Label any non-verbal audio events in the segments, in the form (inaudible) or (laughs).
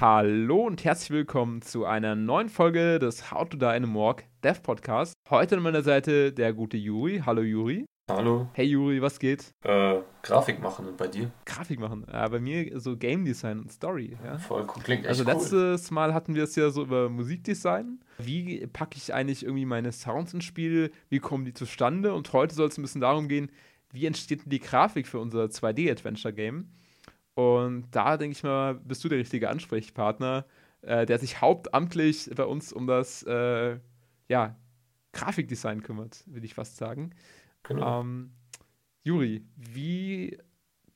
Hallo und herzlich willkommen zu einer neuen Folge des How to Die in a Morgue Dev Podcast. Heute an meiner Seite der gute Juri. Hallo Juri. Hallo. Hey Juri, was geht? Äh, Grafik machen und bei dir? Grafik machen. Äh, bei mir so Game Design und Story. Ja? Voll cool. Klingt echt Also cool. letztes Mal hatten wir es ja so über Musikdesign. Wie packe ich eigentlich irgendwie meine Sounds ins Spiel? Wie kommen die zustande? Und heute soll es ein bisschen darum gehen, wie entsteht denn die Grafik für unser 2D-Adventure-Game? Und da denke ich mal, bist du der richtige Ansprechpartner, äh, der sich hauptamtlich bei uns um das äh, ja, Grafikdesign kümmert, würde ich fast sagen. Genau. Ähm, Juri, wie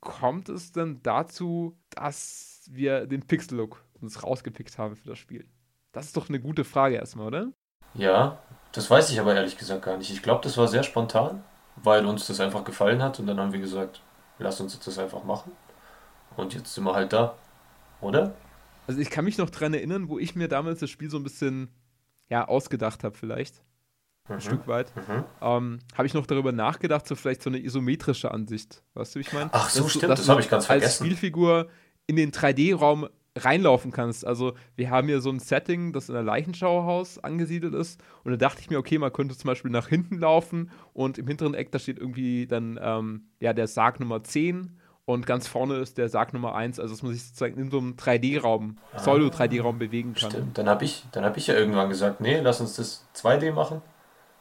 kommt es denn dazu, dass wir den Pixel-Look uns rausgepickt haben für das Spiel? Das ist doch eine gute Frage erstmal, oder? Ja, das weiß ich aber ehrlich gesagt gar nicht. Ich glaube, das war sehr spontan, weil uns das einfach gefallen hat und dann haben wir gesagt, lass uns jetzt das einfach machen. Und jetzt sind wir halt da, oder? Also ich kann mich noch dran erinnern, wo ich mir damals das Spiel so ein bisschen ja, ausgedacht habe vielleicht, ein Mhm. Stück weit. Mhm. Ähm, habe ich noch darüber nachgedacht, so vielleicht so eine isometrische Ansicht. Weißt du, wie ich meine? Ach so, Dass du- stimmt, dass das du habe ich ganz Als vergessen. Spielfigur in den 3D-Raum reinlaufen kannst. Also wir haben hier so ein Setting, das in der Leichenschauerhaus angesiedelt ist. Und da dachte ich mir, okay, man könnte zum Beispiel nach hinten laufen und im hinteren Eck, da steht irgendwie dann ähm, ja, der Sarg Nummer 10 und ganz vorne ist der Sarg Nummer 1. Also dass man sich sozusagen in so einem 3D-Raum, Pseudo-3D-Raum bewegen kann. Ah, Stimmt, dann habe ich, dann hab ich ja irgendwann gesagt, nee, lass uns das 2D machen.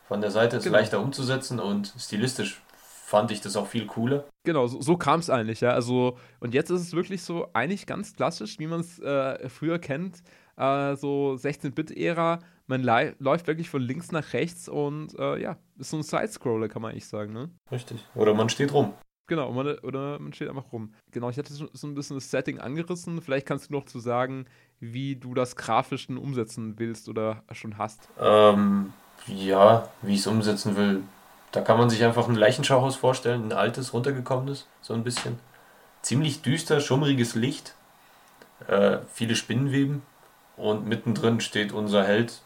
Von der Seite ist Genau. leichter umzusetzen und stilistisch fand ich das auch viel cooler. Genau, so, so kam es eigentlich, ja. Also, und jetzt ist es wirklich so eigentlich ganz klassisch, wie man es äh, früher kennt, äh, so 16-Bit-Ära. Man läuft wirklich von links nach rechts und äh, ja, ist so ein Sidescroller, kann man eigentlich sagen, ne? Richtig. Oder man steht rum. Genau, man, oder man steht einfach rum. Genau, ich hatte so, ein bisschen das Setting angerissen. Vielleicht kannst du noch zu sagen, wie du das grafisch denn umsetzen willst oder schon hast. Ähm, ja, wie ich es umsetzen will. Da kann man sich einfach ein Leichenschauhaus vorstellen, ein altes, runtergekommenes, so ein bisschen. Ziemlich düster, schummriges Licht, äh, viele Spinnenweben und mittendrin steht unser Held,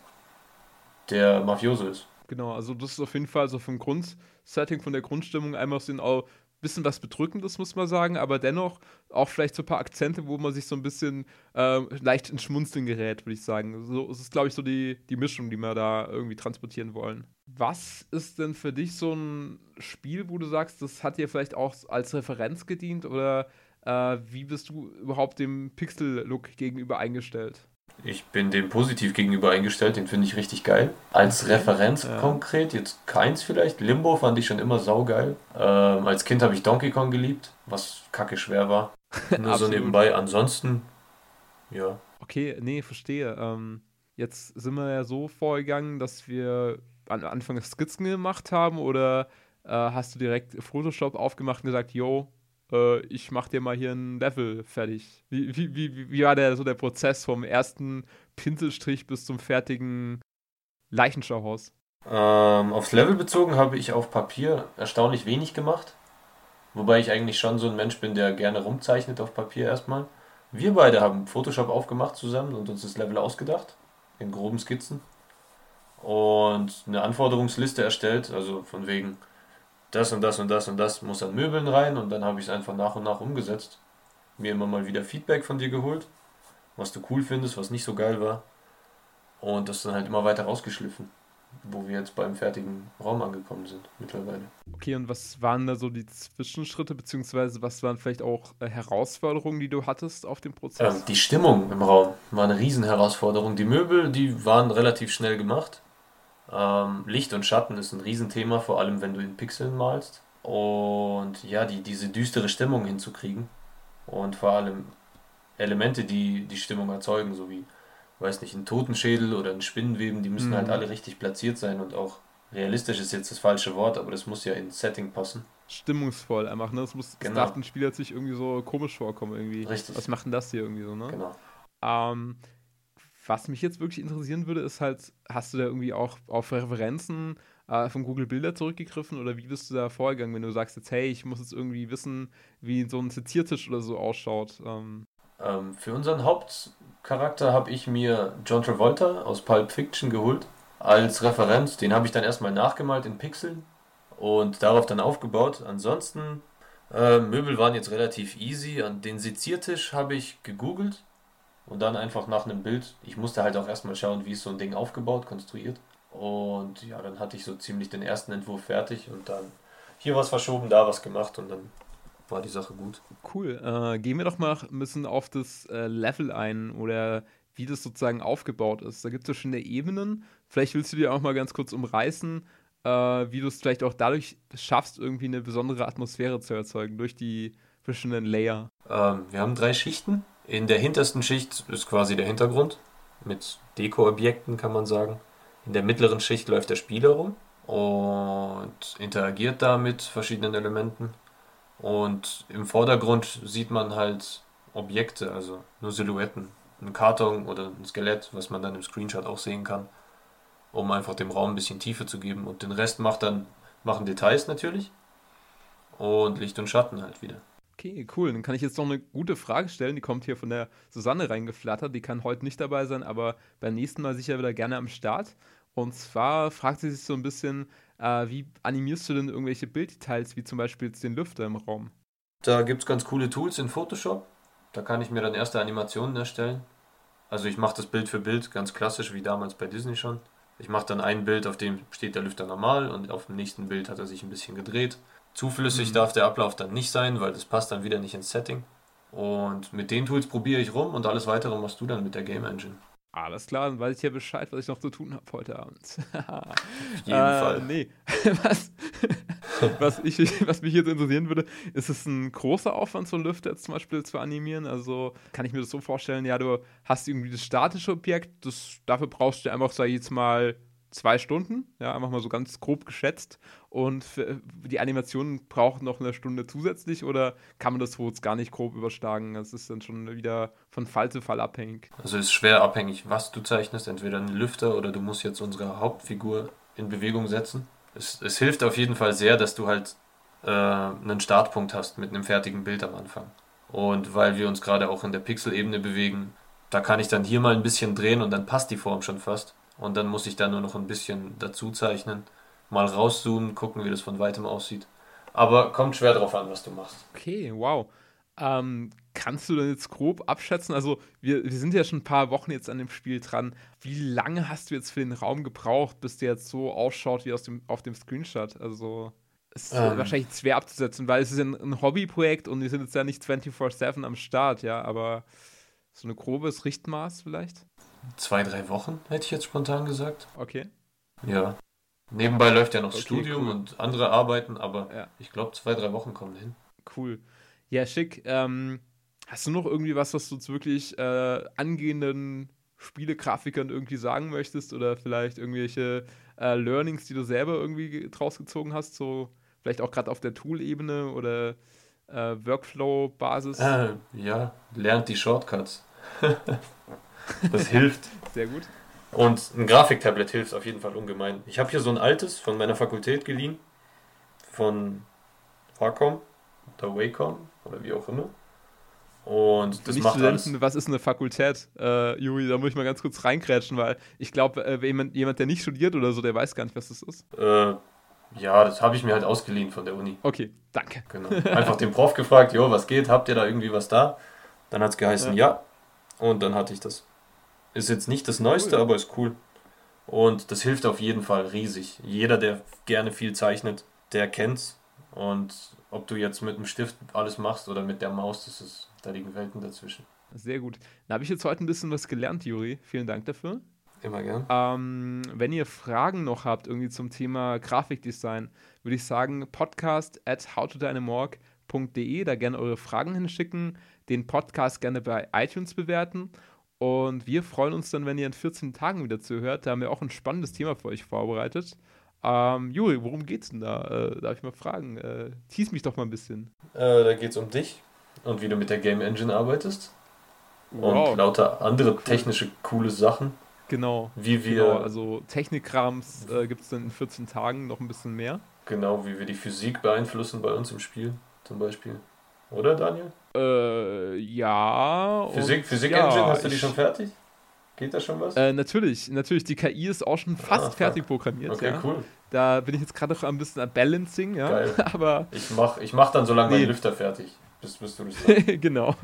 der Mafioso ist. Genau, also das ist auf jeden Fall so vom Grundsetting, von der Grundstimmung einmal ein auch bisschen was Bedrückendes, muss man sagen, aber dennoch auch vielleicht so ein paar Akzente, wo man sich so ein bisschen äh, leicht ins Schmunzeln gerät, würde ich sagen. So es ist, glaube ich, so die, die Mischung, die wir da irgendwie transportieren wollen. Was ist denn für dich so ein Spiel, wo du sagst, das hat dir vielleicht auch als Referenz gedient oder äh, wie bist du überhaupt dem Pixel-Look gegenüber eingestellt? Ich bin dem positiv gegenüber eingestellt, den finde ich richtig geil. Als Okay. Referenz Ja. konkret, jetzt keins vielleicht. Limbo fand ich schon immer saugeil. Ähm, als Kind habe ich Donkey Kong geliebt, was kacke schwer war. (laughs) Nur so nebenbei. Ansonsten, ja. Okay, nee, verstehe. Ähm, jetzt sind wir ja so vorgegangen, dass wir am Anfang Skizzen gemacht haben oder äh, hast du direkt Photoshop aufgemacht und gesagt, yo, äh, ich mach dir mal hier ein Level fertig. Wie, wie, wie, wie war der so der Prozess vom ersten Pinselstrich bis zum fertigen Leichenschauhaus? Ähm, aufs Level bezogen habe ich auf Papier erstaunlich wenig gemacht. Wobei ich eigentlich schon so ein Mensch bin, der gerne rumzeichnet auf Papier erstmal. Wir beide haben Photoshop aufgemacht zusammen und uns das Level ausgedacht. In groben Skizzen. Und eine Anforderungsliste erstellt. Also von wegen das und das und das und das muss an Möbeln rein. Und dann habe ich es einfach nach und nach umgesetzt. Mir immer mal wieder Feedback von dir geholt. Was du cool findest, was nicht so geil war. Und das dann halt immer weiter rausgeschliffen wo wir jetzt beim fertigen Raum angekommen sind mittlerweile. Okay, und was waren da so die Zwischenschritte, beziehungsweise was waren vielleicht auch äh, Herausforderungen, die du hattest auf dem Prozess? Ähm, die Stimmung im Raum war eine Riesenherausforderung. Die Möbel, die waren relativ schnell gemacht. Ähm, Licht und Schatten ist ein Riesenthema, vor allem wenn du in Pixeln malst. Und ja, die, diese düstere Stimmung hinzukriegen. Und vor allem Elemente, die die Stimmung erzeugen, so wie, weiß nicht, ein Totenschädel oder ein Spinnenweben, die müssen Mhm. halt alle richtig platziert sein und auch realistisch ist jetzt das falsche Wort, aber das muss ja ins Setting passen. Stimmungsvoll einfach, ne? Das, muss, das Genau. darf dem Spieler jetzt nicht irgendwie so komisch vorkommen irgendwie. Richtig. Was macht denn das hier irgendwie so, ne? Genau. Ähm, was mich jetzt wirklich interessieren würde, ist halt, hast du da irgendwie auch auf Referenzen äh, von Google Bilder zurückgegriffen oder wie bist du da vorgegangen, wenn du sagst jetzt, hey, ich muss jetzt irgendwie wissen, wie so ein Seziertisch oder so ausschaut? Ähm, Ähm, für unseren Hauptcharakter habe ich mir John Travolta aus Pulp Fiction geholt als Referenz. Den habe ich dann erstmal nachgemalt in Pixeln und darauf dann aufgebaut. Ansonsten, äh, Möbel waren jetzt relativ easy. An den Seziertisch habe ich gegoogelt und dann einfach nach einem Bild, ich musste halt auch erstmal schauen, wie ist so ein Ding aufgebaut, konstruiert. Und ja, dann hatte ich so ziemlich den ersten Entwurf fertig und dann hier was verschoben, da was gemacht und dann war die Sache gut. Cool. Äh, gehen wir doch mal ein bisschen auf das äh, Level ein oder wie das sozusagen aufgebaut ist. Da gibt es verschiedene Ebenen. Vielleicht willst du dir auch mal ganz kurz umreißen, äh, wie du es vielleicht auch dadurch schaffst, irgendwie eine besondere Atmosphäre zu erzeugen, durch die verschiedenen Layer. Ähm, wir haben drei Schichten. In der hintersten Schicht ist quasi der Hintergrund mit Deko-Objekten, kann man sagen. In der mittleren Schicht läuft der Spieler rum und interagiert da mit verschiedenen Elementen. Und im Vordergrund sieht man halt Objekte, also nur Silhouetten. Ein Karton oder ein Skelett, was man dann im Screenshot auch sehen kann, um einfach dem Raum ein bisschen Tiefe zu geben. Und den Rest macht dann, machen Details natürlich und Licht und Schatten halt wieder. Okay, cool. Dann kann ich jetzt noch eine gute Frage stellen. Die kommt hier von der Susanne reingeflattert. Die kann heute nicht dabei sein, aber beim nächsten Mal sicher wieder gerne am Start. Und zwar fragt sie sich so ein bisschen, äh, wie animierst du denn irgendwelche Bilddetails, wie zum Beispiel jetzt den Lüfter im Raum? Da gibt es ganz coole Tools in Photoshop. Da kann ich mir dann erste Animationen erstellen. Also ich mache das Bild für Bild, ganz klassisch wie damals bei Disney schon. Ich mache dann ein Bild, auf dem steht der Lüfter normal und auf dem nächsten Bild hat er sich ein bisschen gedreht. Zuflüssig mhm. darf der Ablauf dann nicht sein, weil das passt dann wieder nicht ins Setting. Und mit den Tools probiere ich rum und alles weitere machst du dann mit der Game Engine. Alles klar, dann weiß ich ja Bescheid, was ich noch zu tun habe heute Abend. (laughs) Auf jeden äh, Fall. Nee, (laughs) was, (laughs) was, ich, was mich jetzt interessieren würde, ist es ein großer Aufwand, so einen Lüfter jetzt zum Beispiel zu animieren? Also kann ich mir das so vorstellen, ja, du hast irgendwie das statische Objekt, das, dafür brauchst du einfach, sag ich jetzt mal, zwei Stunden, ja, einfach mal so ganz grob geschätzt. Und die Animation braucht noch eine Stunde zusätzlich oder kann man das so jetzt gar nicht grob überschlagen? Das ist dann schon wieder von Fall zu Fall abhängig. Also ist schwer abhängig, was du zeichnest, entweder einen Lüfter oder du musst jetzt unsere Hauptfigur in Bewegung setzen. Es, es hilft auf jeden Fall sehr, dass du halt äh, einen Startpunkt hast mit einem fertigen Bild am Anfang. Und weil wir uns gerade auch in der Pixelebene bewegen, da kann ich dann hier mal ein bisschen drehen und dann passt die Form schon fast. Und dann muss ich da nur noch ein bisschen dazu zeichnen, mal rauszoomen, gucken, wie das von weitem aussieht. Aber kommt schwer drauf an, was du machst. Okay, wow. Ähm, kannst du denn jetzt grob abschätzen? Also, wir, wir sind ja schon ein paar Wochen jetzt an dem Spiel dran. Wie lange hast du jetzt für den Raum gebraucht, bis der jetzt so ausschaut wie aus dem, auf dem Screenshot? Also, es ist ähm. wahrscheinlich schwer abzusetzen, weil es ist ein, ein Hobbyprojekt und wir sind jetzt ja nicht 24-7 am Start, ja, aber so ein grobes Richtmaß vielleicht? Zwei, drei Wochen, hätte ich jetzt spontan gesagt. Okay. Ja. Nebenbei läuft ja noch okay, Studium cool. und andere Arbeiten, aber ja. ich glaube, zwei, drei Wochen kommen hin. Cool. Ja, schick. Ähm, hast du noch irgendwie was, was du zu wirklich äh, angehenden Spielegrafikern irgendwie sagen möchtest oder vielleicht irgendwelche äh, Learnings, die du selber irgendwie draus gezogen hast, so vielleicht auch gerade auf der Tool-Ebene oder äh, Workflow-Basis? Äh, ja, lernt die Shortcuts. (laughs) Das hilft. Sehr gut. Und ein Grafiktablet hilft auf jeden Fall ungemein. Ich habe hier so ein altes von meiner Fakultät geliehen. Von Wacom oder Wacom oder wie auch immer. Und das macht Studenten, alles. Was ist eine Fakultät, äh, Juri? Da muss ich mal ganz kurz reinkrätschen, weil ich glaube, äh, jemand, jemand, der nicht studiert oder so, der weiß gar nicht, was das ist. Äh, ja, das habe ich mir halt ausgeliehen von der Uni. Okay, danke. Genau. Einfach den Prof gefragt, jo, was geht? Habt ihr da irgendwie was da? Dann hat es geheißen, ja. ja. Und dann hatte ich das. Ist jetzt nicht das Neueste, cool. aber ist cool. Und das hilft auf jeden Fall riesig. Jeder, der gerne viel zeichnet, der kennt's. Und ob du jetzt mit dem Stift alles machst oder mit der Maus, das ist, da liegen Welten dazwischen. Sehr gut. Da habe ich jetzt heute ein bisschen was gelernt, Juri. Vielen Dank dafür. Immer gern. Ähm, wenn ihr Fragen noch habt, irgendwie zum Thema Grafikdesign, würde ich sagen, podcast at howtodynamorg.de, da gerne eure Fragen hinschicken, den Podcast gerne bei iTunes bewerten und wir freuen uns dann, wenn ihr in 14 Tagen wieder zuhört. Da haben wir auch ein spannendes Thema für euch vorbereitet. Ähm, Juri, worum geht's denn da? Äh, darf ich mal fragen? Äh, tease mich doch mal ein bisschen. Äh, da geht's um dich und wie du mit der Game Engine arbeitest. Wow. Und lauter andere cool. technische coole Sachen. Genau. Wie wir. Genau, also Technikkrams äh, gibt es dann in 14 Tagen noch ein bisschen mehr. Genau, wie wir die Physik beeinflussen bei uns im Spiel zum Beispiel. Oder, Daniel? Äh, ja. Physik, Physik ja, Engine, hast du die schon fertig? Geht da schon was? Äh, natürlich, natürlich. Die KI ist auch schon fast ah, fertig programmiert. Okay, ja. cool. Da bin ich jetzt gerade noch ein bisschen am Balancing, ja. Geil. (laughs) Aber ich mach, ich mach dann so lange nee. meinen Lüfter fertig, bis, bis du das (laughs) Genau.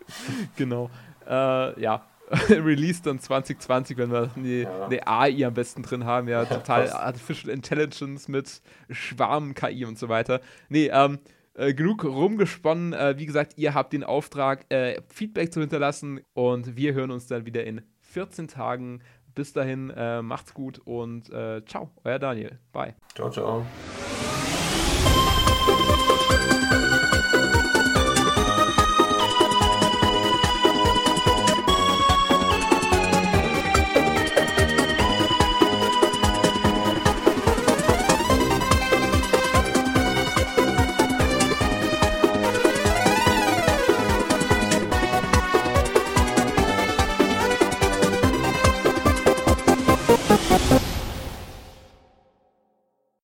(laughs) genau. Äh, ja, Release dann 2020, wenn wir eine, ja. eine AI am besten drin haben, ja, total Artificial Intelligence mit Schwarm-KI und so weiter. Nee, ähm, äh, genug rumgesponnen. Äh, wie gesagt, ihr habt den Auftrag, äh, Feedback zu hinterlassen und wir hören uns dann wieder in 14 Tagen. Bis dahin, äh, macht's gut und äh, ciao, euer Daniel. Bye. Ciao, ciao.